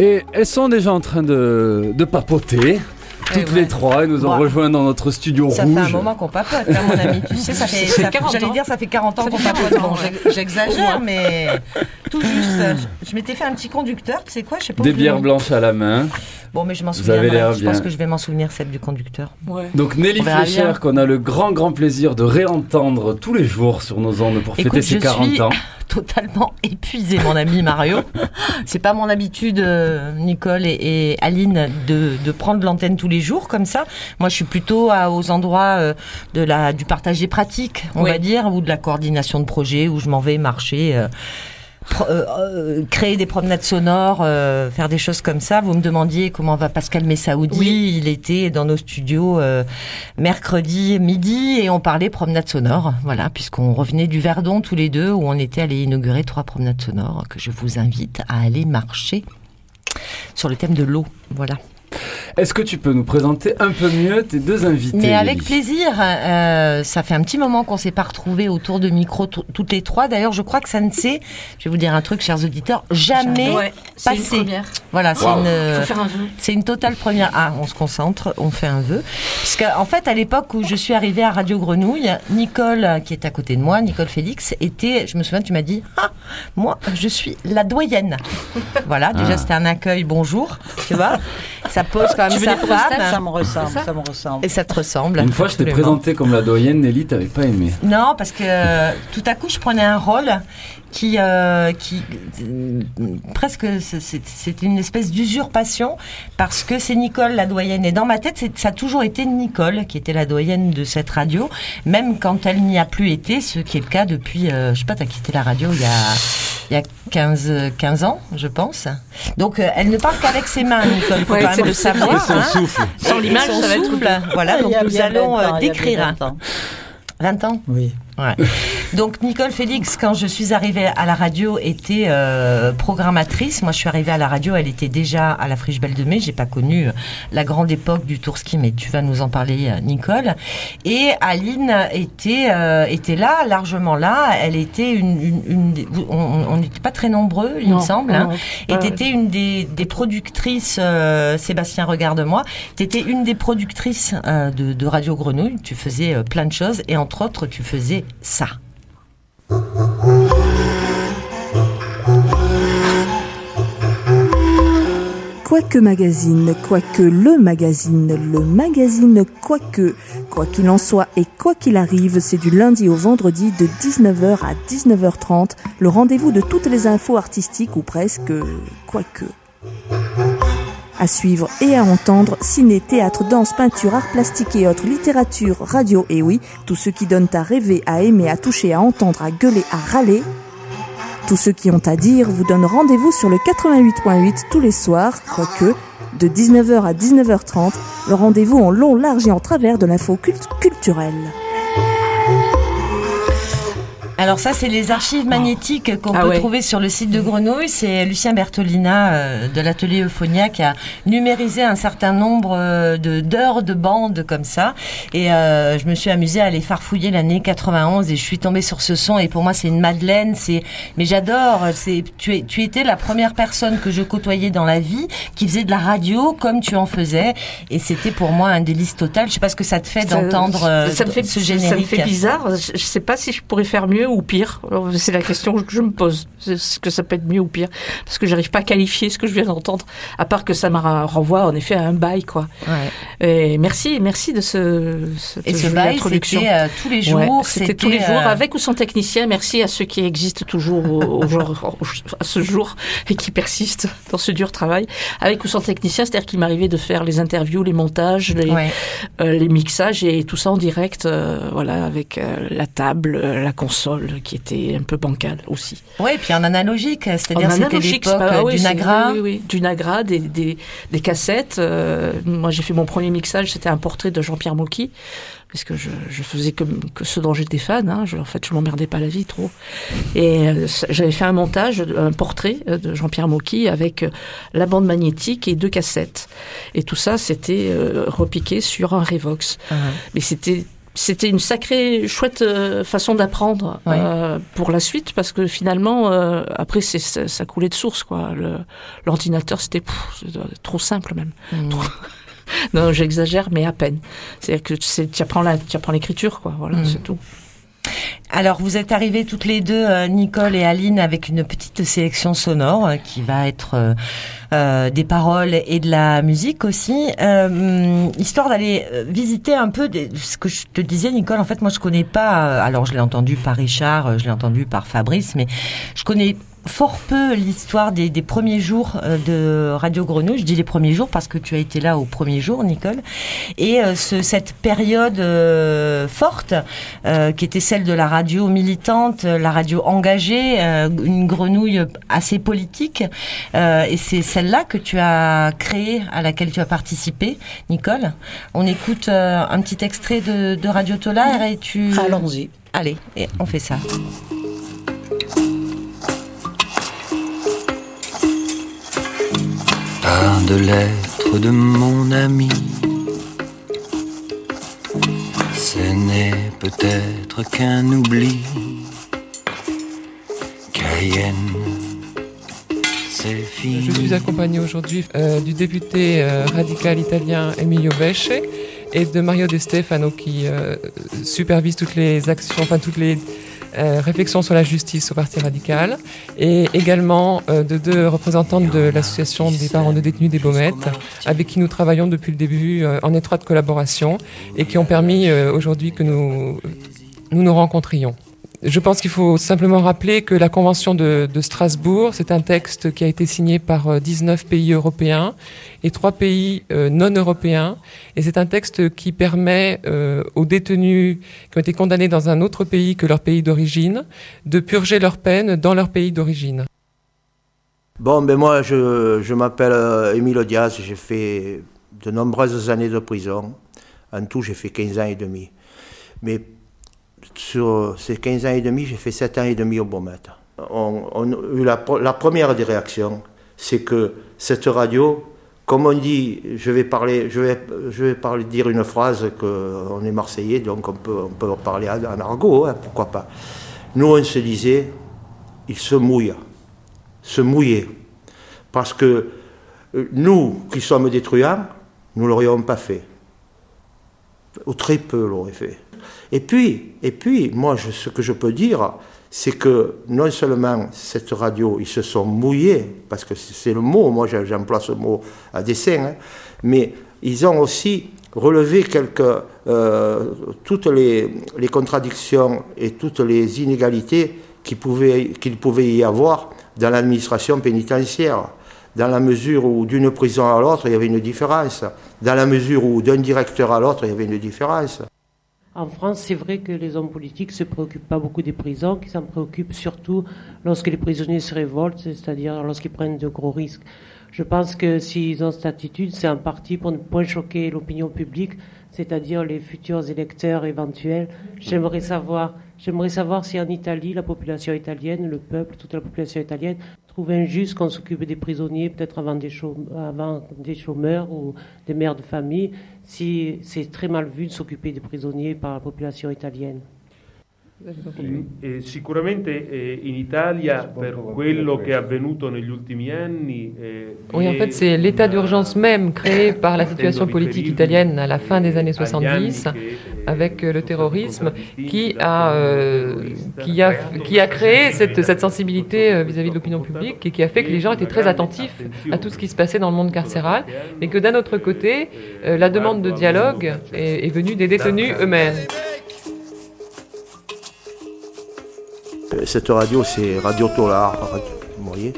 Et elles sont déjà en train de, de papoter. Toutes ouais. les trois, elles nous ont Bon. rejoints dans notre studio Ça rouge. fait un moment qu'on papote, hein, mon ami. Tu sais, ça fait, C'est ça fait- 40 j'allais dire, ça fait 40 ans Ça qu'on papote. 40 ans, Bon, j'exagère, mais tout juste. Je, je m'étais fait un petit conducteur, tu sais quoi, je sais pas. Des bières blanches à la main. Bon, mais je m'en Vous avez Je pense que je vais m'en souvenir, celle du conducteur. Ouais. Donc Nelly bien. qu'on a le grand grand plaisir de réentendre tous les jours sur nos ondes pour Écoute, fêter ses je 40 suis- ans. Totalement épuisé, mon ami Mario. C'est pas mon habitude, euh, Nicole et, et Aline, de, de prendre l'antenne tous les jours comme ça. Moi, je suis plutôt à- aux endroits euh, de la, du partage des pratiques, on Oui. va dire, ou de la coordination de projets, où je m'en vais marcher. euh, euh, euh, créer des promenades sonores, euh, faire des choses comme ça. Vous me demandiez comment va Pascal Messaoudi. Oui. Il était dans nos studios euh, mercredi midi et on parlait promenade sonore. Voilà, puisqu'on revenait du Verdon tous les deux où on était allé inaugurer trois promenades sonores que je vous invite à aller marcher sur le thème de l'eau. Voilà. Est-ce que tu peux nous présenter un peu mieux tes deux invités Mais avec plaisir. euh, ça fait un petit moment qu'on s'est pas retrouvés autour de micro toutes les trois. D'ailleurs, je crois que ça ne s'est, je vais vous dire un truc, chers auditeurs, jamais Ouais, c'est une passé. première. Voilà, c'est Wow. une. Vœu. C'est une totale première. Ah, on se concentre, on fait un vœu. Parce qu'en en fait, à l'époque où je suis arrivée à Radio Grenouille, Nicole, euh, qui est à côté de moi, Nicole Félix, était, je me souviens, tu m'as dit, ah, moi, je suis la doyenne. Voilà, déjà, Ah. c'était un accueil, bonjour, tu vois. Ça pose quand même Tu veux sa femme. Ça me ressemble, ça ça me ressemble. Et ça te ressemble. Une fois, je t'ai présenté comme la doyenne, Nelly, t'avais pas aimé. Non, parce que euh, tout à coup, je prenais un rôle qui, euh, qui presque, c'est- une espèce d'usurpation, parce que c'est Nicole la doyenne. Et dans ma tête, c'est- ça a toujours été Nicole qui était la doyenne de cette radio, même quand elle n'y a plus été, ce qui est le cas depuis, euh, je sais pas, t'as quitté la radio il y a, il y a 15, euh, 15 ans, je pense. Donc, euh, elle ne parle qu'avec ses mains, Nicole, il faut Ouais, quand même le savoir. Son hein. souffle. Sans l'image, son ça va être souffle. Voilà, donc Il y a nous allons 20 euh, décrire. 20 ans. 20 ans? Oui. Ouais. Donc Nicole Félix, quand je suis arrivée à la radio, était euh, programmatrice. Moi, je suis arrivée à la radio, elle était déjà à la Friche Belle de Mai. J'ai pas connu euh, la grande époque du tour ski, mais tu vas nous en parler, euh, Nicole. Et Aline était euh, était là, largement là. Elle était une, une, on- n'était pas très nombreux, il me Non, semble. hein. non, Et pas- t'étais une des, des productrices, euh, Sébastien, regarde-moi, t'étais une des productrices euh, de, de Radio Grenouille, tu faisais euh, plein de choses, et entre autres, tu faisais ça. Quoique magazine, quoique le magazine, le magazine quoique. Quoi qu'il en soit et quoi qu'il arrive, c'est du lundi au vendredi de 19h à 19h30, le rendez-vous de toutes les infos artistiques ou presque quoique. À suivre et à entendre, ciné, théâtre, danse, peinture, art plastique et autres, littérature, radio et oui, tout ce qui donne à rêver, à aimer, à toucher, à entendre, à gueuler, à râler, tous ceux qui ont à dire vous donnent rendez-vous sur le 88.8 tous les soirs, quoique, de 19h à 19h30, le rendez-vous en long, large et en travers de l'info culte- culturelle. Alors ça, c'est les archives magnétiques qu'on Ah peut ouais. trouver sur le site de Grenouille. C'est Lucien Bertolina euh, de l'atelier Euphonia qui a numérisé un certain nombre euh, de d'heures de bandes comme ça. Et euh, je me suis amusée à aller farfouiller l'année 91 et je suis tombée sur ce son. Et pour moi, c'est une madeleine. C'est mais j'adore. C'est tu es tu étais la première personne que je côtoyais dans la vie qui faisait de la radio comme tu en faisais. Et c'était pour moi un délice total. Je sais pas ce que ça te fait d'entendre euh, ça me fait, ce Ça me générique. fait bizarre. Je, je sais pas si je pourrais faire mieux ou pire. C'est la question que je me pose. C'est ce que ça peut être mieux ou pire. Parce que j'arrive pas à qualifier ce que je viens d'entendre. À part que ça me renvoie en effet à un bail, quoi. Ouais. Et merci, merci de ce, cette Et ce bail, introduction. c'était euh, tous les jours. Ouais, c'était tous les jours, euh, avec ou sans technicien. Merci à ceux qui existent toujours au, au jour- au- à ce jour et qui persistent dans ce dur travail. Avec ou sans technicien, c'est-à-dire qu'il m'arrivait de faire les interviews, les montages, les, ouais. euh, les mixages et tout ça en direct, voilà, avec la table, la console qui était un peu bancale aussi. Ouais, puis en analogique, c'est-à-dire c'était l'époque ah oui, du Nagra. Oui, oui, oui, du Nagra, des, des, des cassettes. euh, moi, j'ai fait mon premier mixage, c'était un portrait de Jean-Pierre Mocky, parce que je, je faisais que, que ce dont j'étais fan. Hein, je, en fait, je m'emmerdais pas la vie trop. Et euh, j'avais fait un montage, un portrait euh, de Jean-Pierre Mocky avec la bande magnétique et deux cassettes. Et tout ça, c'était euh, repiqué sur un Revox. Ah, Mais c'était c'était une sacrée chouette euh, façon d'apprendre euh, pour la suite parce que finalement euh, après c'est ça, coulait de source quoi. L'ordinateur c'était trop simple même. Mmh. non j'exagère mais à peine. C'est que tu apprends la tu apprends l'écriture quoi. Voilà mmh. c'est tout alors, vous êtes arrivés toutes les deux, euh, Nicole et Aline, avec une petite sélection sonore euh, qui va être euh, des paroles et de la musique aussi, histoire d'aller visiter un peu ce que je te disais, Nicole. En fait, moi, je connais pas. alors, je l'ai entendu par Richard, je l'ai entendu par Fabrice, mais je connais fort peu l'histoire des, premiers jours euh, de Radio Grenouille. Je dis les premiers jours parce que tu as été là au premier jour, Nicole. Et euh, cette période euh, forte, qui était celle de la radio militante, la radio engagée, une grenouille assez politique. et c'est celle-là que tu as créée, à laquelle tu as participé, Nicole. On écoute un petit extrait de, de Radio Tolar et tu... Allons-y. Allez, et on fait ça. Par de lettres de mon ami. Ce n'est peut-être qu'un oubli. Cayenne, c'est fini. Je suis accompagné aujourd'hui euh, du député euh, radical italien Emilio Vesce et de Mario De Stefano qui euh, supervise toutes les actions, enfin toutes les euh, réflexion sur la justice au Parti radical, et également euh, de deux représentantes de l'association des parents de détenus des Baumettes, avec qui nous travaillons depuis le début euh, en étroite collaboration, et qui ont permis aujourd'hui que nous, nous nous rencontrions. Je pense qu'il faut simplement rappeler que la Convention de, Strasbourg, c'est un texte qui a été signé par 19 euh, pays européens et 3 pays euh, non européens. Et c'est un texte qui permet euh, aux détenus qui ont été condamnés dans un autre pays que leur pays d'origine de purger leur peine dans leur pays d'origine. Bon, ben moi, je, m'appelle Émile Diaz, j'ai fait de nombreuses années de prison. En tout, j'ai fait 15 ans et demi. Mais sur ces 15 ans et demi, j'ai fait 7 ans et demi au Beaumet. On, la, première des réactions, c'est que cette radio, comme on dit, je vais parler, je vais, je vais dire une phrase qu'on est marseillais, donc on peut, on peut parler en, argot, hein, pourquoi pas. Nous, on se disait, il se mouille, se mouiller. Parce que euh, nous, qui sommes détruisants, nous ne l'aurions pas fait. Ou très peu l'auraient fait. Et puis, et puis moi, ce que je peux dire, c'est que non seulement cette radio, ils se sont mouillés, parce que c'est le mot, moi j'emploie ce mot à dessein, hein, mais ils ont aussi relevé euh, toutes les, contradictions et toutes les inégalités qu'il pouvait y avoir dans l'administration pénitentiaire. Dans la mesure où d'une prison à l'autre, il y avait une différence. Dans la mesure où d'un directeur à l'autre, il y avait une différence. En France, c'est vrai que les hommes politiques ne se préoccupent pas beaucoup des prisons, qu'ils s'en préoccupent surtout lorsque les prisonniers se révoltent, c'est-à-dire lorsqu'ils prennent de gros risques. Je pense que s'ils ont cette attitude, c'est en partie pour ne point choquer l'opinion publique, c'est-à-dire les futurs électeurs éventuels. J'aimerais savoir, j'aimerais savoir si en Italie, la population italienne, le peuple, toute la population italienne, trouve injuste qu'on s'occupe des prisonniers, peut-être avant des, avant des chômeurs ou des mères de famille, si c'est très mal vu de s'occuper des prisonniers par la population italienne. In, eh, sicuramente eh, in Italia, per quello che è avvenuto negli ultimi anni. Eh, oui, en fait, c'est l'état d'urgence même créé par la situation politique italienne à la fin des années 70, avec le terrorisme, qui a, euh, qui a, qui a créé cette, cette sensibilité euh, vis-à-vis de l'opinion publique et qui a fait que les gens étaient très attentifs à tout ce qui se passait dans le monde carcéral, et que d'un autre côté, euh, la demande de dialogue est, est venue des détenus eux-mêmes. Cette radio, c'est Radio Tolar, vous voyez.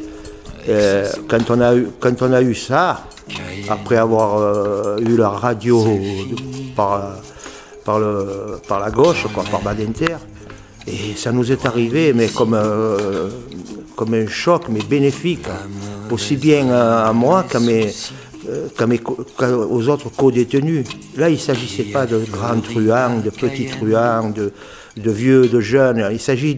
quand, on a eu, quand on a eu ça, après avoir euh, eu la radio par, par, la gauche, quoi, par Badinter, et ça nous est arrivé, mais comme, euh, comme un choc, mais bénéfique, aussi bien à, moi qu'à mes, euh, autres co-détenus. Là, il ne s'agissait pas de grands truands, de petits truands, de, de vieux, de jeunes. Il s'agit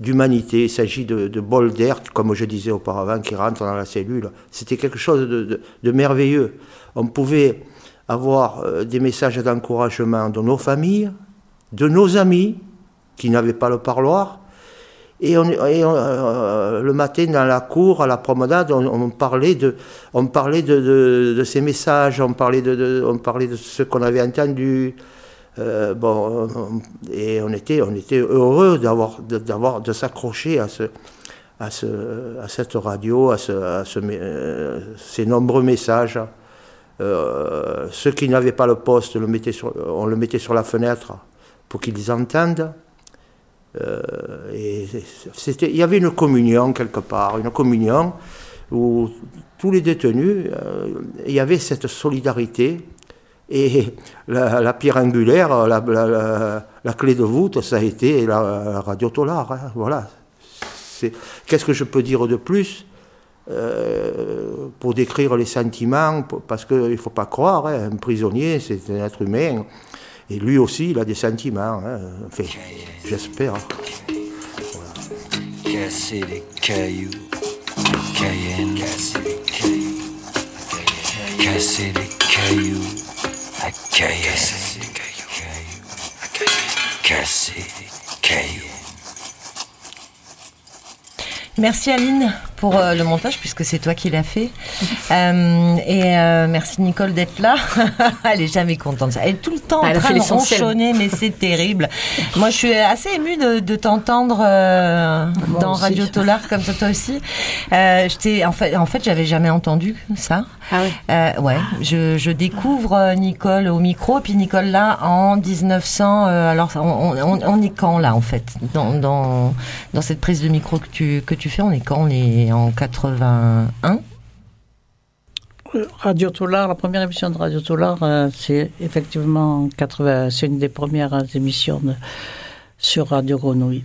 d'humanité, il s'agit de, de bol d'air, comme je disais auparavant, qui rentrent dans la cellule. C'était quelque chose de, merveilleux. On pouvait avoir euh, des messages d'encouragement de nos familles, de nos amis qui n'avaient pas le parloir. Et, on, euh, le matin, dans la cour, à la promenade, on, parlait, de, on parlait de, ces messages, on parlait de, on parlait de ce qu'on avait entendu. Euh, bon, et on était, on était heureux d'avoir, d'avoir, de s'accrocher à ce, à, ce, à cette radio, à, ce, à ce, euh, ces nombreux messages. Euh, ceux qui n'avaient pas le poste, on le mettait sur la fenêtre pour qu'ils entendent. Euh, et il y avait une communion quelque part, une communion où tous les détenus, euh, il y avait cette solidarité. Et la, pierre angulaire, la, clé de voûte, ça a été la, radio Tolar. Hein, voilà. Qu'est-ce que je peux dire de plus euh, pour décrire les sentiments, parce qu'il ne faut pas croire, hein, un prisonnier, c'est un être humain, et lui aussi, il a des sentiments. Hein, j'espère. Casser les cailloux, Cayenne, casser les cailloux, casser les cailloux, casser. Merci Aline pour euh, le montage puisque c'est toi qui l'as fait. Euh, et euh, merci Nicole d'être là. Elle est jamais contente. Elle est tout le temps en train de ronchonner, mais c'est terrible. Moi, je suis assez émue de, t'entendre dans Radio Tolar comme ça, toi aussi. je en fait, en fait, j'avais jamais entendu ça. Ah ouais. ouais. Je, je, découvre Nicole au micro, puis Nicole là en 1900. alors, on, on, on, est quand là en fait? Dans, dans, dans cette prise de micro que tu que tu fais On est quand? On est en 81 Radio Tolar, la première émission de Radio Tolar, euh, c'est effectivement 80, c'est une des premières émissions sur Radio Grenouille.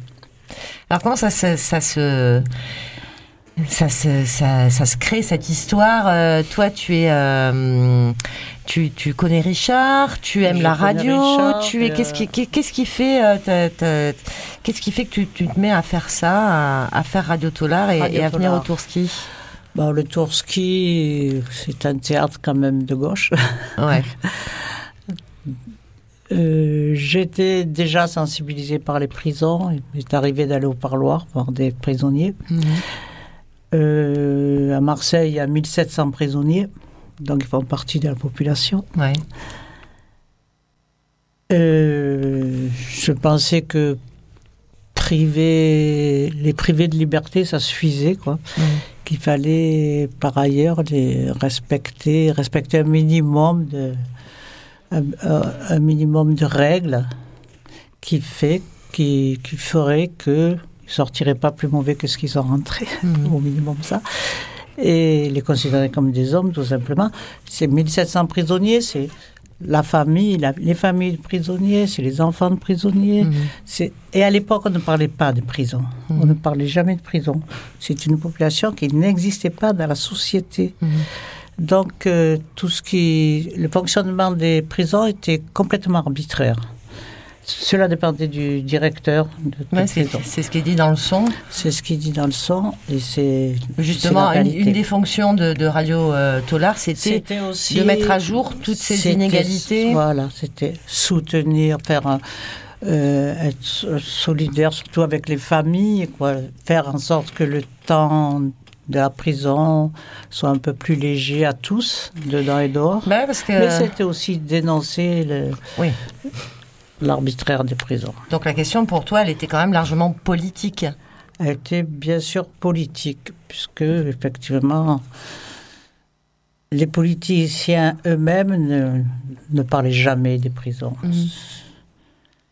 Alors comment ça, ça, ça se ça, ça, ça, se crée cette histoire. Euh, toi, tu es, euh, tu, tu, connais Richard, tu aimes la radio, tu es. Qu'est-ce qui, qu'est-ce qui fait, euh, qu'est-ce qui fait que tu, tu, te mets à faire ça, à, faire Radio Tolar et, à venir au Tourski bon, le Tourski, c'est un théâtre quand même de gauche. Ouais. J'étais déjà sensibilisée par les prisons. Il m'est arrivé d'aller au parloir voir des prisonniers. Mhm. Euh, à Marseille, il y a 1700 prisonniers, donc ils font partie de la population. Euh, je pensais que priver, les priver de liberté, ça suffisait, quoi. Qu'il fallait, par ailleurs, les respecter, respecter un minimum de, un, minimum de règles qui fait, qui, qui ferait que ils sortiraient pas plus mauvais que ce qu'ils sont rentrés, mhm. au minimum ça. Et les considérer comme des hommes, tout simplement. C'est 1700 prisonniers, c'est la famille, les familles de prisonniers, c'est les enfants de prisonniers. Mhm. Et à l'époque, on ne parlait pas de prison. Mhm. On ne parlait jamais de prison. C'est une population qui n'existait pas dans la société. Donc, euh, tout ce qui, le fonctionnement des prisons était complètement arbitraire. Cela dépendait du directeur. De c'est ce qui est dit dans le son. C'est ce qui est dit dans le son. Et c'est justement une, des fonctions de, Radio euh, Tolar, c'était de mettre à jour toutes ces inégalités. Voilà, c'était soutenir, faire euh, être solidaire, surtout avec les familles, quoi, faire en sorte que le temps de la prison soit un peu plus léger à tous, dedans et dehors. Ben parce que... Mais c'était aussi dénoncer le, oui l'arbitraire des prisons. Donc la question pour toi, elle était quand même largement politique. Elle était bien sûr politique, puisque effectivement, les politiciens eux-mêmes ne, parlaient jamais des prisons. Mhm.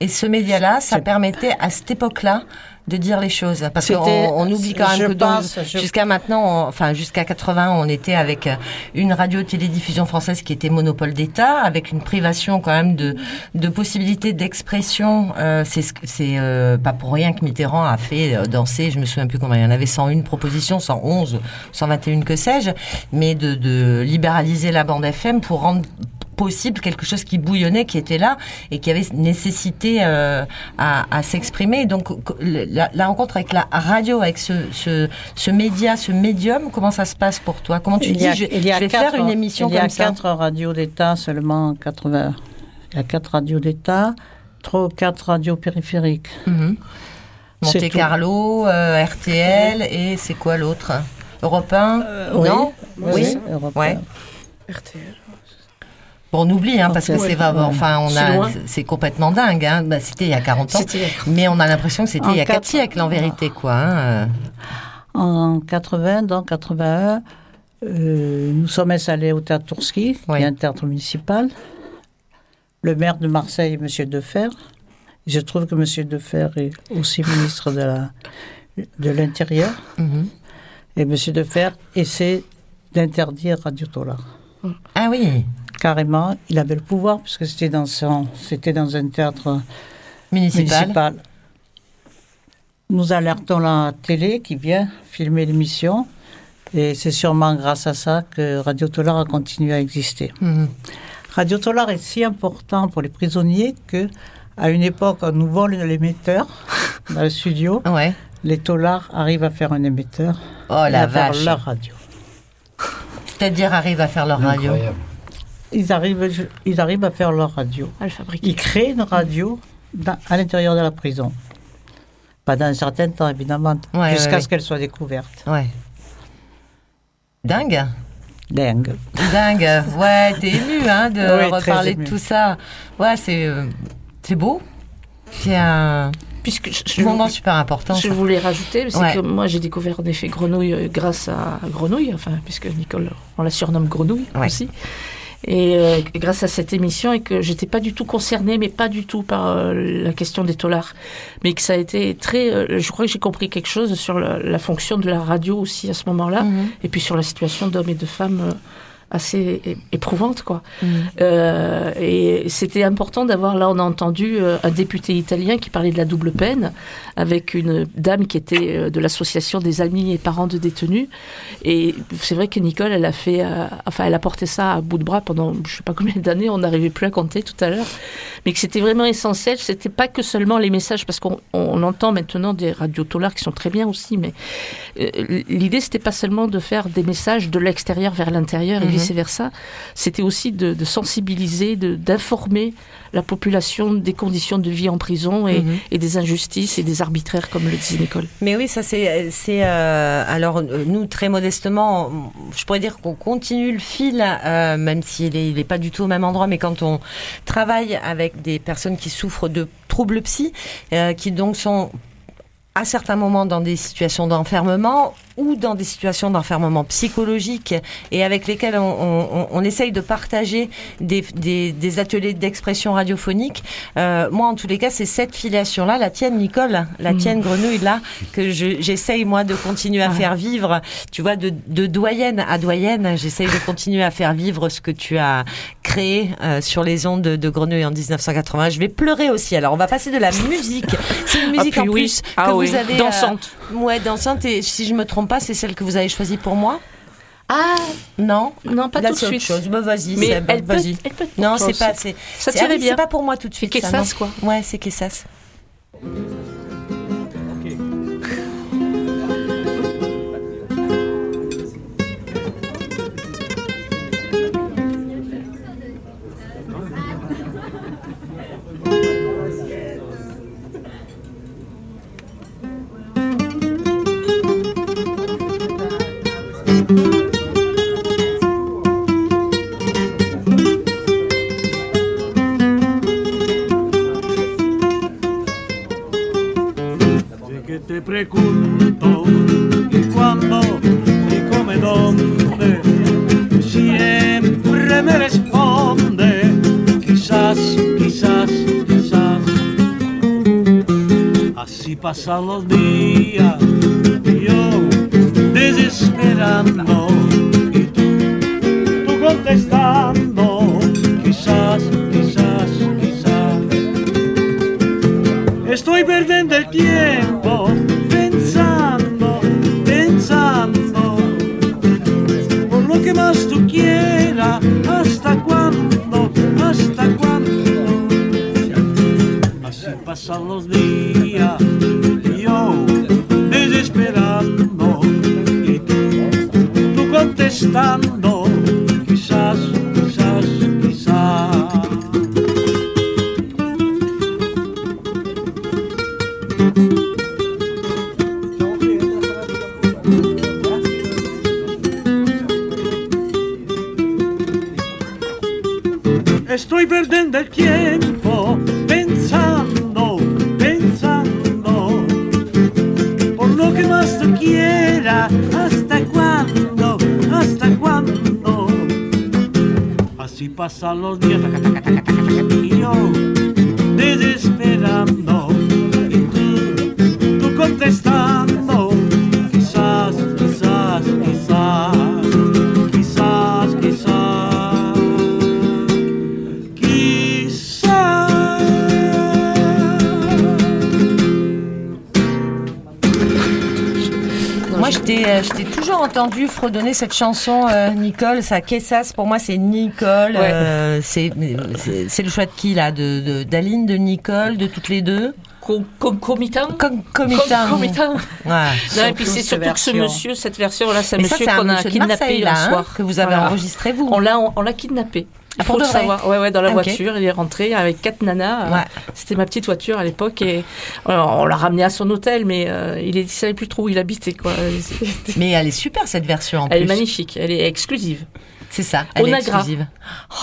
Et ce média-là, ça permettait à cette époque-là de dire les choses. Parce qu'on on oublie quand même que jusqu'à maintenant enfin jusqu'à 80 on était avec euh, une radio télédiffusion française qui était monopole d'État avec une privation quand même de de possibilités d'expression. Euh, c'est c'est euh, pas pour rien que Mitterrand a fait euh, danser je me souviens plus combien il y en avait 101 propositions 111 121 que sais-je mais de, de libéraliser la bande FM pour rendre possible, quelque chose qui bouillonnait, qui était là et qui avait nécessité euh, à, s'exprimer. Donc la, rencontre avec la radio, avec ce, ce, média, ce médium, comment ça se passe pour toi? Comment tu dis, je, il y a vais faire une émission comme ça Il y a quatre radios d'État seulement, 80. Il y a quatre radios d'État. trois ou quatre radios périphériques. Mhm. C'est Monte. Carlo, euh, RTL et c'est quoi l'autre? Europe 1 Euh, oui. Non? Oui, Europe Ouais. 1. RTL. On oublie, hein, parce que Ouais. c'est Ouais. enfin, on C'est a, loin. c'est complètement dingue. Hein. Bah, c'était il y a 40 ans, C'était il y a 40 mais on a l'impression que c'était il y a 4 quatre- siècles en vérité, quoi. hein. En 80, dans 81, euh, nous sommes installés au théâtre Tourski, Oui. qui est un théâtre municipal. Le maire de Marseille, M. Defer. Je trouve que M. Defer est aussi ministre de la- de l'Intérieur. Mhm. Et M. Defer essaie d'interdire Radio Tolar. Ah oui, Carrément, il avait le pouvoir, puisque c'était dans, son, c'était dans un théâtre municipal. municipal. Nous alertons la télé qui vient filmer l'émission. Et c'est sûrement grâce à ça que Radio Tolar a continué à exister. Mhm. Radio Tolar est si important pour les prisonniers que, à une époque, on nous vole l'émetteur dans le studio. Ouais. Les Tolards arrivent à faire un émetteur Oh et la à faire vache. leur radio. C'est-à-dire arrive à faire leur radio. Incroyable. Ils arrivent, ils arrivent à faire leur radio. À le fabriquer. Ils créent une radio dans- à l'intérieur de la prison. Pendant un certain temps, évidemment, Ouais, jusqu'à ouais, ouais. ce qu'elle soit découverte. Ouais. Dingue. Dingue. Dingue. Ouais, t'es ému hein, de Oui, reparler de tout ça. Ouais, c'est euh, c'est beau. C'est un Puisque je, je- moment super important. je ça. voulais rajouter, c'est Ouais. que moi j'ai découvert en effet Grenouille euh, grâce à Grenouille, enfin, puisque Nicole, on la surnomme Grenouille Ouais. aussi. Et euh, grâce à cette émission, et que j'étais pas du tout concernée, mais pas du tout par euh, la question des tolards, mais que ça a été très. euh, je crois que j'ai compris quelque chose sur la, la fonction de la radio aussi à ce moment-là, Mhm. et puis sur la situation d'hommes et de femmes euh, assez éprouvante, quoi. Mhm. Euh, et c'était important d'avoir, là on a entendu euh, un député italien qui parlait de la double peine, avec une dame qui était euh, de l'association des amis et parents de détenus. Et c'est vrai que Nicole, elle a fait, euh, enfin elle a porté ça à bout de bras pendant je sais pas combien d'années, on n'arrivait plus à compter tout à l'heure, mais que c'était vraiment essentiel. C'était pas que seulement les messages, parce qu'on on entend maintenant des radios tolards qui sont très bien aussi, mais euh, l'idée c'était pas seulement de faire des messages de l'extérieur vers l'intérieur et. Vice versa. C'était aussi de, de sensibiliser, de- d'informer la population des conditions de vie en prison et, Mhm. et des injustices et des arbitraires, comme le disait Nicole. Mais oui, ça c'est euh, alors nous très modestement, je pourrais dire qu'on continue le fil, euh, même s'il est, il est pas du tout au même endroit, mais quand on travaille avec des personnes qui souffrent de troubles psy, euh, qui donc sont à certains moments dans des situations d'enfermement ou dans des situations d'enfermement psychologique et avec lesquelles on, on, on essaye de partager des, des, des ateliers d'expression radiophonique. Euh, moi, en tous les cas, c'est cette filiation-là, la tienne, Nicole, la Mm. tienne, Grenouille-là, que je- j'essaye, moi, de continuer à Ouais. faire vivre. Tu vois, de, de doyenne à doyenne, j'essaye de continuer à faire vivre ce que tu as créé euh, sur les ondes de, de Grenouille en 1980. Je vais pleurer aussi. Alors, on va passer de la musique. C'est une musique Ah, puis en oui. plus Ah que oui. vous avez... euh, Dansante. ouais, dansante. Et si je me trompe pas, c'est celle que vous avez choisie pour moi Ah Non non, pas Là, tout de suite. chose. Bah, vas-y, Mais elle peut, vas-y. elle peut Non, c'est pas... c'est- Ça ah tirait oui, bien. C'est pas pour moi tout de suite. Kessas, quoi. Ouais, c'est Kessas. Pasan los días Estoy perdiendo el tiempo pensando, pensando por lo que más te quiera. ¿Hasta cuándo? ¿Hasta cuándo? Así pasan los días taca, taca, taca, y yo entendu fredonner cette chanson, euh, Nicole. Ça, Kessas, pour moi, c'est Nicole. euh, c'est, le choix de qui, là de, de, d'Aline, de Nicole, de toutes les deux? Concomitant Concomitant. Concomitant. Ouais. Non, et puis c'est surtout que ce monsieur, cette version-là, c'est un monsieur qu'on a kidnappé là, hein, soir. que vous avez enregistré, vous On l'a, on, l'a kidnappé. Il faut le savoir. Ouais, ouais, dans la Ah, voiture, il est rentré avec quatre nanas. Ouais. C'était ma petite voiture à l'époque et euh, on l'a ramené à son hôtel, mais euh, il ne savait plus trop où il habitait. Quoi. Mais elle est super, cette version, en Elle plus. est magnifique, elle est exclusive. C'est ça, elle est Onagra. exclusive.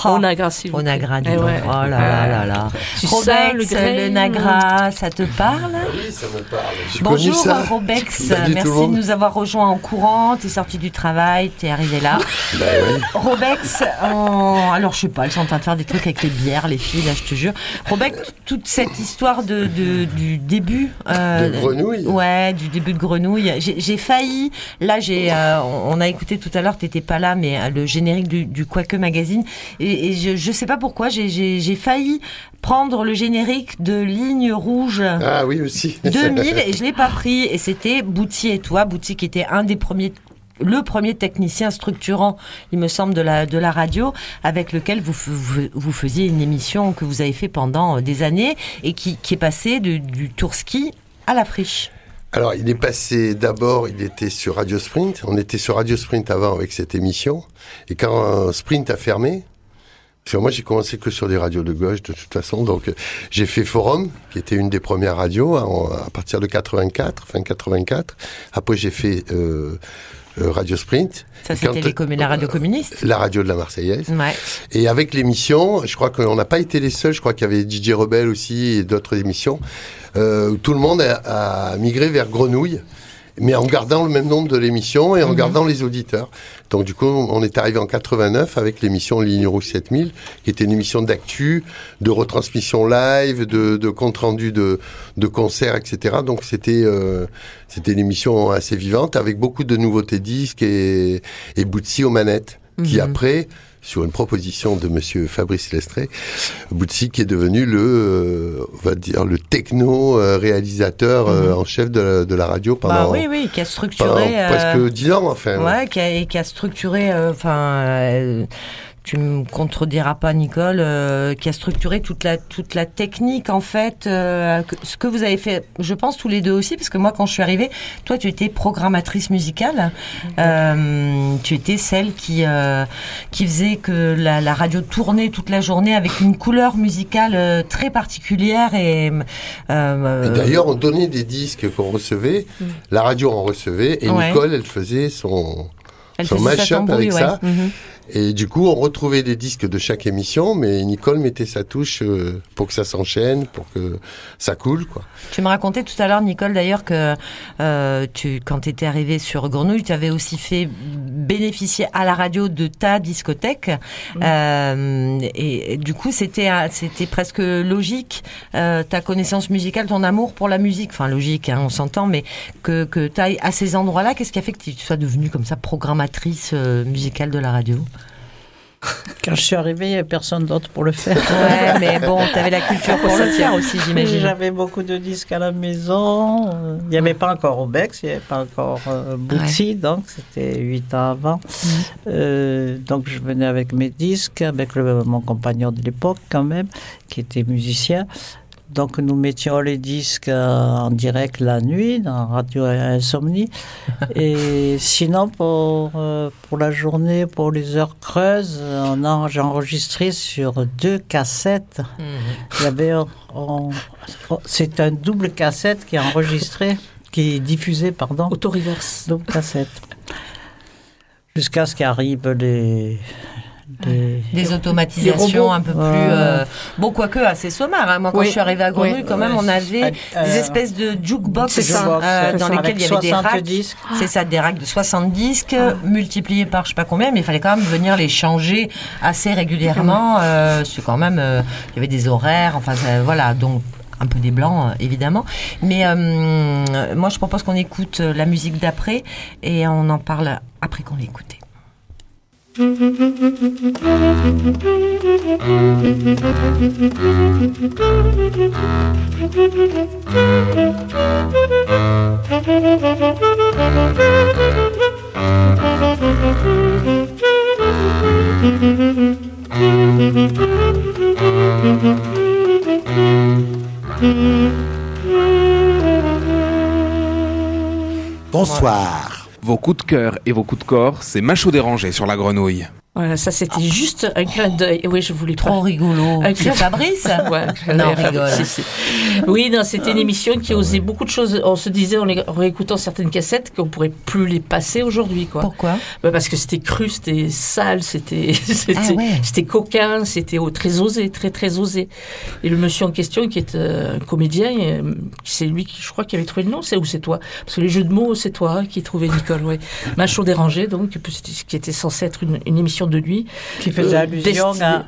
Onagra, s'il vous plaît. Onagra, dis Eh ouais. Oh là là là là. Tu Robex, le grain. le Nagra, ça te parle? Oui, ça me parle. Bonjour ça. Robex, merci de nous avoir rejoints en courant. T'es sorti du travail, t'es arrivé là. Bah ouais. Robex, en- alors je sais pas, elles sont en train de faire des trucs avec les bières, les filles, là je te jure. Robex, toute cette histoire de, de- du début. euh, De Grenouille. Ouais, du début de Grenouille. J'ai failli, là j'ai, euh, on on a écouté tout à l'heure, t'étais pas là, mais euh, le générique du, du Quoique Magazine. Et, et je, je sais pas pourquoi, j'ai- failli prendre le générique de Ligne Rouge. Ah oui, aussi. 2000 et je l'ai pas pris et c'était Bouty et toi Bouty qui était un des premiers le premier technicien structurant, il me semble, de la, de la radio, avec lequel vous, vous, vous faisiez une émission que vous avez fait pendant des années et qui, qui est passée de- du tour ski à la friche. Alors, il est passé d'abord, il était sur Radio Sprint. On était sur Radio Sprint avant avec cette émission. Et quand euh, Sprint a fermé, moi j'ai commencé que sur des radios de gauche de toute façon, donc euh, j'ai fait Forum, qui était une des premières radios en- à partir de 84, fin 84. Après j'ai fait euh, Radio Sprint. Ça, c'était la radio communiste. La radio de la Marseillaise. Ouais. Et avec l'émission, je crois qu'on n'a pas été les seuls. Je crois qu'il y avait DJ Rebelle aussi et d'autres émissions. Euh, tout le monde a, a migré vers Grenouille, mais en gardant le même nombre de l'émission et en Mhm. gardant les auditeurs. Donc du coup, on est arrivé en 89 avec l'émission Ligne Rouge 7000, qui était une émission d'actu, de retransmission live, de, de compte rendu de, de concerts, etc. Donc c'était euh, c'était une émission assez vivante avec beaucoup de nouveautés disques et, et Bootsy aux manettes, qui Mhm. après sur une proposition de monsieur Fabrice Lestré, Bootsy qui est devenu le, euh, on va dire, le techno euh, réalisateur euh, en chef de la, de la radio pendant, Mhm. Bah oui, oui, qui a pendant structuré. presque dix ans, enfin. Ouais, qui a, qui a structuré, enfin, tu me contrediras pas, Nicole, euh, qui a structuré toute la toute la technique en fait, euh, que- ce que vous avez fait, je pense tous les deux aussi, parce que moi quand je suis arrivée, toi tu étais programmatrice musicale, euh, tu étais celle qui euh, qui faisait que la, la radio tournait toute la journée avec une couleur musicale très particulière et euh, Et d'ailleurs, on donnait des disques qu'on recevait, la radio en recevait, et Ouais. Nicole, elle faisait son, Elle son mash-up avec ouais. ça. Mhm. Et du coup, on retrouvait des disques de chaque émission, mais Nicole mettait sa touche euh, pour que ça s'enchaîne, pour que ça coule, quoi. Tu me racontais tout à l'heure, Nicole, d'ailleurs, que euh, tu, quand tu étais arrivée sur Grenouille, tu avais aussi fait bénéficier à la radio de ta discothèque. Euh, et, et du coup, c'était c'était presque logique, euh, ta connaissance musicale, ton amour pour la musique. Enfin, logique, hein, on s'entend, mais que, que tu ailles à ces endroits-là, qu'est-ce qui a fait que tu sois devenue comme ça programmatrice euh, musicale de la radio? Quand je suis arrivée, il n'y avait personne d'autre pour le faire. Ouais, mais bon, tu avais la culture pour le faire aussi, j'imagine. J'avais beaucoup de disques à la maison. Il n'y avait pas encore Obex, il n'y avait pas encore euh, Bootsy, donc c'était huit ans avant. Euh, donc je venais avec mes disques, avec le- mon compagnon de l'époque quand même, qui était musicien. Donc nous mettions les disques euh, en direct la nuit dans Radio Insomnie. Et sinon pour, euh, pour la journée, pour les heures creuses, on a, j'ai enregistré sur deux cassettes. Il y avait, on- on- c'est un double cassette qui est enregistré, qui est diffusé, pardon. Auto-reverse. Double cassette. Jusqu'à ce qu'arrivent les, des, Des automatisations des un peu plus. Euh, bon, quoique assez sommaires. hein. Moi, quand Oui. je suis arrivée à Grenouille, Oui. quand même, on avait Euh, des espèces de jukebox euh, dans avec il y avait des 60 racks. C'est ça, des racks de 60 disques multipliés par je sais pas combien, mais il fallait quand même venir les changer assez régulièrement. Euh, c'est quand même. euh, il y avait des horaires. Enfin, voilà. Donc. Un peu des blancs, euh, évidemment. Mais euh, moi, je propose qu'on écoute euh, la musique d'après et on en parle après qu'on l'ait écoutée. Bonsoir. Vos coups de cœur et vos coups de corps, c'est macho dérangé sur la grenouille. Voilà, ça c'était juste un clin d'œil. Oui, je voulais Trop pas. rigolo. Un clin- Fabrice Ouais, un clin Non, rigole. Fabrice, si, si. Oui, non, c'était une émission qui osait beaucoup de choses. On se disait en, les- réécoutant certaines cassettes qu'on pourrait plus les passer aujourd'hui, quoi. Pourquoi? Bah, Parce que c'était cru, c'était sale, c'était c'était Ah ouais. coquin, c'était oh, très osé, très très osé. Et le monsieur en question, qui est euh, un comédien, euh, c'est lui qui, je crois, qui avait trouvé le nom, c'est ou c'est toi? Parce que les jeux de mots, c'est toi hein, qui trouvais Nicole, ouais. Macho dérangé, donc, qui était censé être une, une émission de nuit. Qui faisait Euh, allusion à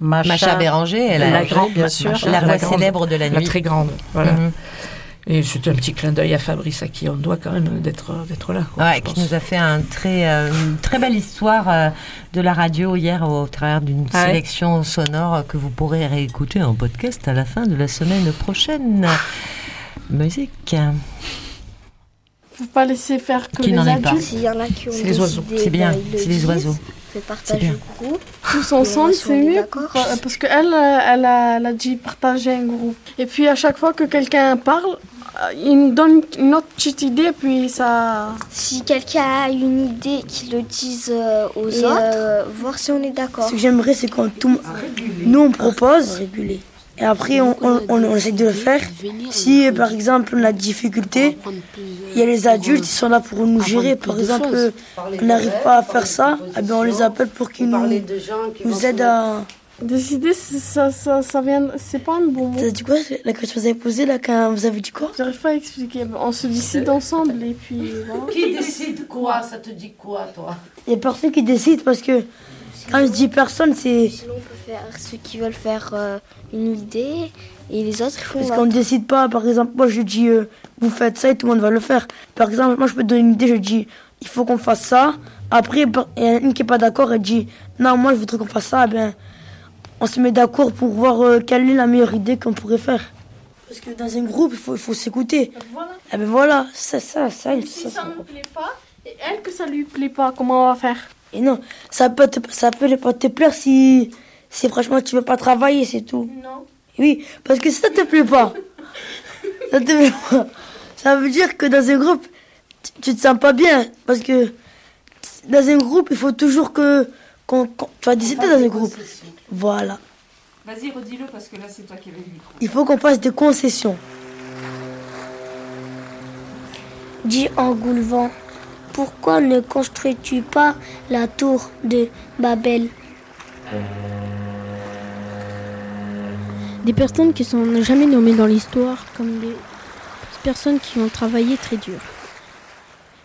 Macha, Macha Béranger, elle la grande, bien sûr. la voix grande, célèbre de la nuit. très grande, voilà. Mhm. Et c'était un petit clin d'œil à Fabrice, à qui on doit quand même d'être d'être là. quoi, Ouais, qui nous a fait un très, euh, une très belle histoire euh, de la radio hier au travers d'une Ah ouais. sélection sonore que vous pourrez réécouter en podcast à la fin de la semaine prochaine. Musique. Faut pas laisser faire que Qui les n'en est adultes. pas. S'il y en a qui ont C'est les oiseaux. C'est bien, c'est les oiseaux. Fait partager le groupe. Tous ensemble, c'est mieux. pa- Parce qu'elle, elle a, elle a dit partager un groupe. Et puis à chaque fois que quelqu'un parle, euh, il nous donne une autre petite idée, puis ça. Si quelqu'un a une idée, qu'il le dise euh, aux Et, autres, euh, voir si on est d'accord. Ce que j'aimerais, c'est quand tout, nous on propose, et après on, on, on- on essaie de le faire. Si par exemple on a des difficultés, il y a les adultes qui sont là pour nous gérer. Par exemple, euh, on n'arrive pas à faire ça, eh bien, on les appelle pour qu'ils nous, nous aident à. Décider, c'est- ça, ça, ça vient. C'est pas un bon mot. Ça dit quoi la question que vous avez posée là quand vous avez dit quoi J'arrive pas à expliquer. On se décide ensemble et puis. voilà. Qui décide quoi? Ça te dit quoi, toi? Il n'y a personne qui décide parce que quand je dis personne, c'est. Sinon, on peut faire ceux qui veulent faire euh, une idée et les autres ils font. Parce qu'on ne décide pas, par exemple, moi je dis euh, vous faites ça et tout le monde va le faire. Par exemple, moi je peux te donner une idée, je dis il faut qu'on fasse ça. Après, il y en a une qui n'est pas d'accord, elle dit non, moi je voudrais qu'on fasse ça. Eh bien, on se met d'accord pour voir euh, quelle est la meilleure idée qu'on pourrait faire. Parce que dans un groupe, il faut, s'écouter. Voilà. Eh ben voilà, ça, ça, ça. Et si ça me plaît pas, et elle que ça lui plaît pas, comment on va faire? Et non, ça peut, te, ça peut ne pas te plaire si, si franchement tu veux pas travailler, c'est tout. Non. Oui, parce que si ça te plaît pas, ça te plaît pas, ça veut dire que dans un groupe, tu, tu te sens pas bien. Parce que dans un groupe, il faut toujours que qu'on, qu'on- tu vas décider dans un groupe. Voilà. Vas-y, redis-le parce que là c'est toi qui avais le micro. Il faut qu'on fasse des concessions. Dis Engoulevent, pourquoi ne construis-tu pas la tour de Babel? Des personnes qui sont jamais nommées dans l'histoire comme des personnes qui ont travaillé très dur.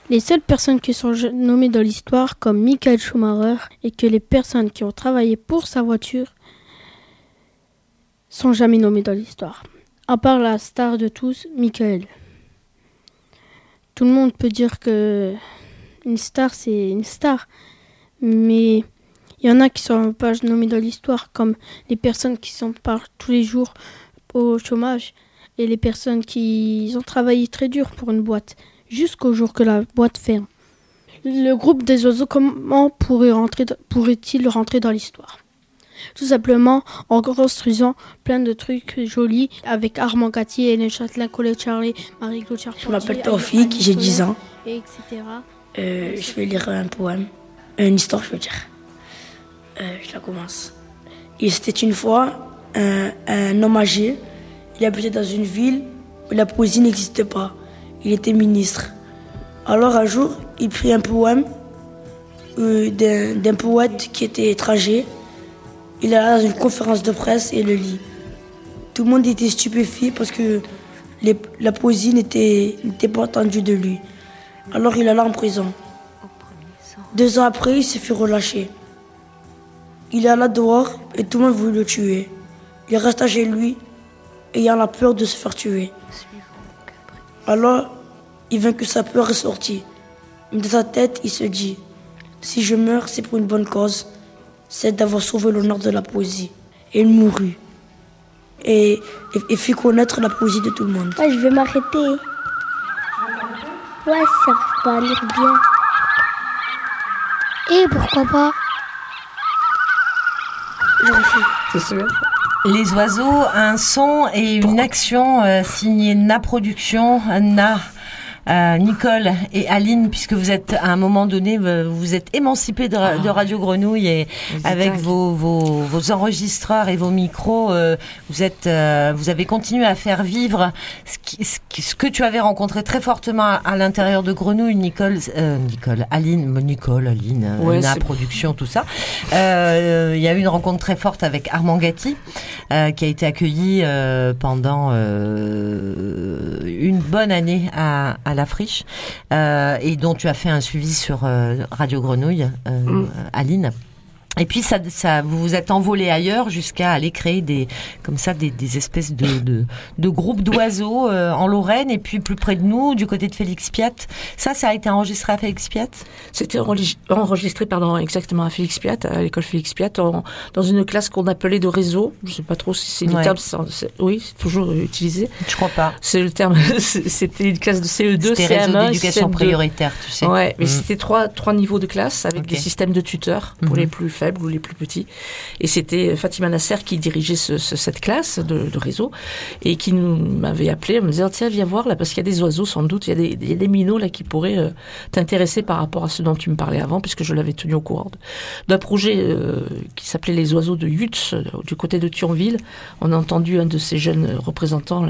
Les seules personnes qui sont nommées dans l'histoire comme Michael Schumacher et que les personnes qui ont travaillé pour sa voiture sont jamais nommées dans l'histoire. À part la star de tous, Michael. Tout le monde peut dire que une star c'est une star, mais il y en a qui sont pas nommés dans l'histoire, comme les personnes qui sont par tous les jours au chômage et les personnes qui ont travaillé très dur pour une boîte, jusqu'au jour que la boîte ferme. Le groupe des oiseaux, comment pourrait-il rentrer dans l'histoire? Tout simplement en construisant plein de trucs jolis avec Armand Gatier, Hélène Châtelain, Colette Charlie, Marie-Claude Charpentier. Je m'appelle Taufik, j'ai 10 Soler, ans. et etc. Euh, je vais lire un poème, une histoire, je veux dire. Euh, je la commence. Il c'était une fois un, un homme âgé. Il habitait dans une ville où la poésie n'existait pas. Il était ministre. Alors un jour, il prit un poème euh, d'un d'un poète qui était étranger. Il est là dans une conférence de presse et le lit. Tout le monde était stupéfait parce que la poésie n'était pas entendue de lui. Alors il alla en prison. Deux ans après, il s'est fait relâcher. Il est allé dehors et tout le monde voulait le tuer. Il resta chez lui, ayant la peur de se faire tuer. Alors, il vint que sa peur est sortie. Mais dans sa tête, il se dit Si je meurs, c'est pour une bonne cause, c'est d'avoir sauvé l'honneur de la poésie. Et il mourut. Et, et, et fit connaître la poésie de tout le monde. Ouais, je vais m'arrêter. Ouais, ça va pas lire bien. Et pourquoi pas? C'est sûr. Les oiseaux, un son et une action euh, signée Na Production, Na. Euh, Nicole et Aline, puisque vous êtes à un moment donné, vous vous êtes émancipés de, de Radio Grenouille et avec vos, vos, vos enregistreurs et vos micros, euh, vous êtes, euh, vous avez continué à faire vivre ce, qui- que tu avais rencontré très fortement à, à l'intérieur de Grenouille, Nicole, euh, Nicole, Aline, Nicole, Aline, euh, Ouais, c'est- Production, tout ça. Euh, Il y a eu une rencontre très forte avec Armand Gatti, euh, qui a été accueilli euh, pendant euh, une bonne année à, à la Friche, euh, et dont tu as fait un suivi sur euh, Radio Grenouille, euh, Mm. Aline. Et puis ça, ça, vous vous êtes envolé ailleurs jusqu'à aller créer des, comme ça, des, des espèces de, de, de groupes d'oiseaux euh, en Lorraine et puis plus près de nous, du côté de Félix Piat. Ça, ça a été enregistré à Félix Piat? C'était enregi- enregistré pardon, exactement à Félix Piat, à l'école Félix Piat, en- dans une classe qu'on appelait de réseau. Je ne sais pas trop si c'est le Ouais. terme. oui, c'est toujours utilisé. Je crois pas. C'est le terme. C'était une classe de CE2, C'était réseau CM1, d'éducation CM2. prioritaire, tu sais. Ouais, mais Mm. c'était trois, trois niveaux de classe avec des systèmes de tuteurs pour Mhm. les plus faibles ou les plus petits. Et c'était Fatima Nasser qui dirigeait ce- ce- cette classe de, réseau et qui m'avait appelé en me disant tiens viens voir là parce qu'il y a des oiseaux sans doute, il y a des, minots là qui pourraient euh, t'intéresser par rapport à ce dont tu me parlais avant puisque je l'avais tenu au courant d'un projet euh, qui s'appelait les oiseaux de Yutz euh, du côté de Thionville. On a entendu un de ces jeunes représentants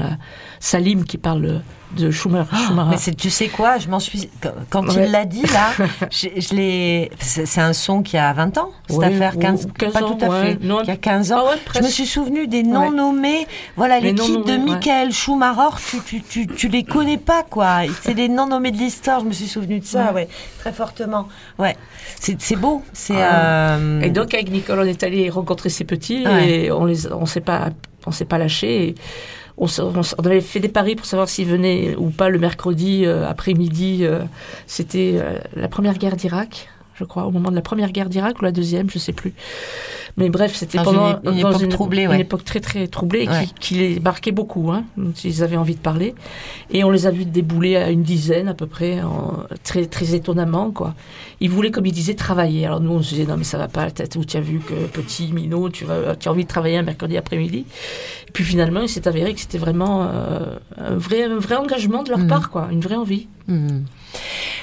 Salim qui parle de Schumer. Schumara. Ah, Mais c'est- tu sais quoi, je m'en suis. quand- Ouais. il l'a dit là, je, je l'ai. C'est un son qui a 20 ans, cette Ouais, affaire, ou- 15, ou 15 pas ans, tout à ouais. fait. Non, il y a 15 ans. Ah je me suis souvenu des Ouais. nommés. Voilà, les, de. Michael Schumacher, tu, tu, tu, tu les connais pas quoi. C'est les noms nommés de l'histoire. Je me suis souvenu de ça, ouais, très fortement. Ouais, c'est c'est beau. C'est. Ah. euh, Et donc avec Nicole, on est allé rencontrer ces petits et on les, on s'est pas, on s'est pas lâché. Et on, on on avait fait des paris pour savoir s'ils venaient ou pas le mercredi euh, après-midi. euh, C'était euh, la première guerre d'Irak, je crois, au moment de la première guerre d'Irak ou la deuxième, je sais plus. Mais bref, c'était pendant une- une dans époque troublée, une époque très très troublée Ouais. qui, qui les marquait beaucoup. Hein, ils avaient envie de parler et on les a vus débouler à une dizaine à peu près, en- très très étonnamment quoi. Ils voulaient, comme ils disaient, travailler. Alors nous, on se disait non mais ça va pas la tête où tu as vu que petit minot, tu vas, tu as envie de travailler un mercredi après-midi. Et puis finalement, il s'est avéré que c'était vraiment euh, un vrai un vrai engagement de leur part quoi, une vraie envie. Mhm.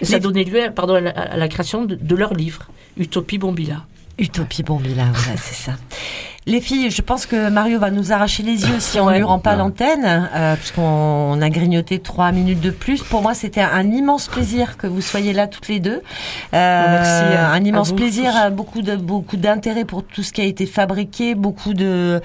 Et ça donnait lieu, pardon, à la, à la création de, de leur livre, Utopie Bombilla. Utopie Bombilla, voilà, c'est ça. Les filles, je pense que Mario va nous arracher les yeux si on ne lui rend pas l'antenne, euh, puisqu'on on a grignoté trois minutes de plus. Pour moi, c'était un immense plaisir que vous soyez là toutes les deux. Euh, Merci à- un immense à plaisir, tous. euh, beaucoup de beaucoup d'intérêt pour tout ce qui a été fabriqué, beaucoup de,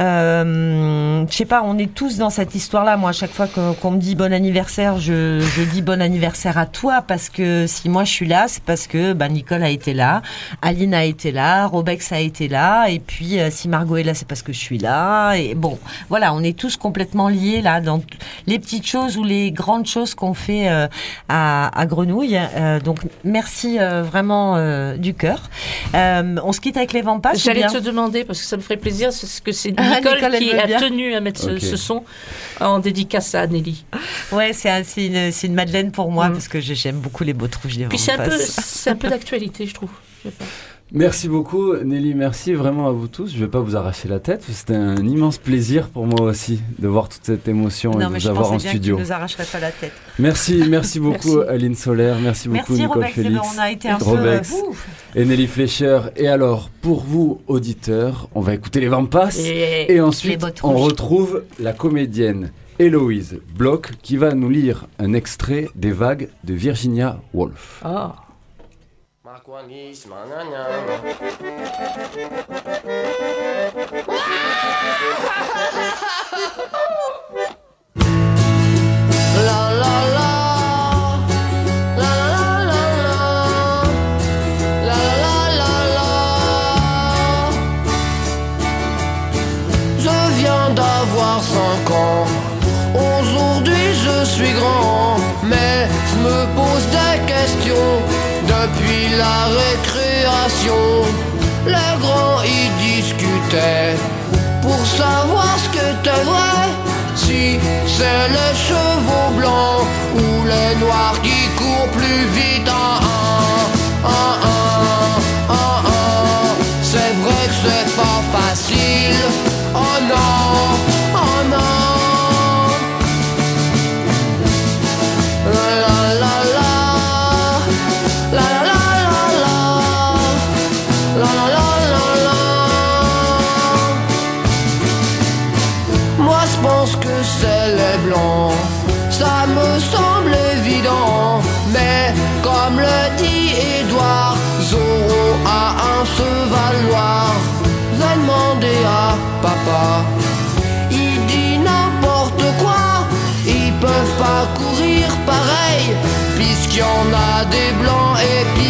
euh, je sais pas, on est tous dans cette histoire-là. Moi, à chaque fois qu'on me dit bon anniversaire, je, je dis bon anniversaire à toi parce que si moi je suis là, c'est parce que bah, Nicole a été là, Aline a été là, Robex a été là, et puis euh, si Margot est là, c'est parce que je suis là. Et bon, voilà, on est tous complètement liés là dans les petites choses ou les grandes choses qu'on fait euh, à, à Grenouille. Euh, donc merci euh, vraiment euh, du cœur. Euh, on se quitte avec les Vampas. J'allais te demander, parce que ça me ferait plaisir, c'est ce que c'est Ah, Nicole, qui a bien. tenu à mettre ce, son en dédicace à Nelly. Ouais, c'est un- c'est une, Madeleine pour moi parce que j'aime beaucoup les bautrouches des Puis c'est un peu, d'actualité, je trouve. Je sais pas. Merci beaucoup Nelly, merci vraiment à vous tous. Je vais pas vous arracher la tête, c'était un immense plaisir pour moi aussi de voir toute cette émotion et de vous avoir en bien studio. tu nous arracherais pas la tête. Merci, merci beaucoup Merci. Aline Solaire, merci beaucoup Merci, Nicole Robex, Félix, on a été un peu, Robex ouf. et Nelly Fleischer. Et alors, pour vous auditeurs, on va écouter les Vampas Et et, ensuite on retrouve la comédienne Héloïse Bloch qui va nous lire un extrait des vagues de Virginia Woolf. My Maguanis, Mananhama. Pour savoir ce que t'es vrai. Si c'est les chevaux blancs ou les noirs qu'il y en a des blancs et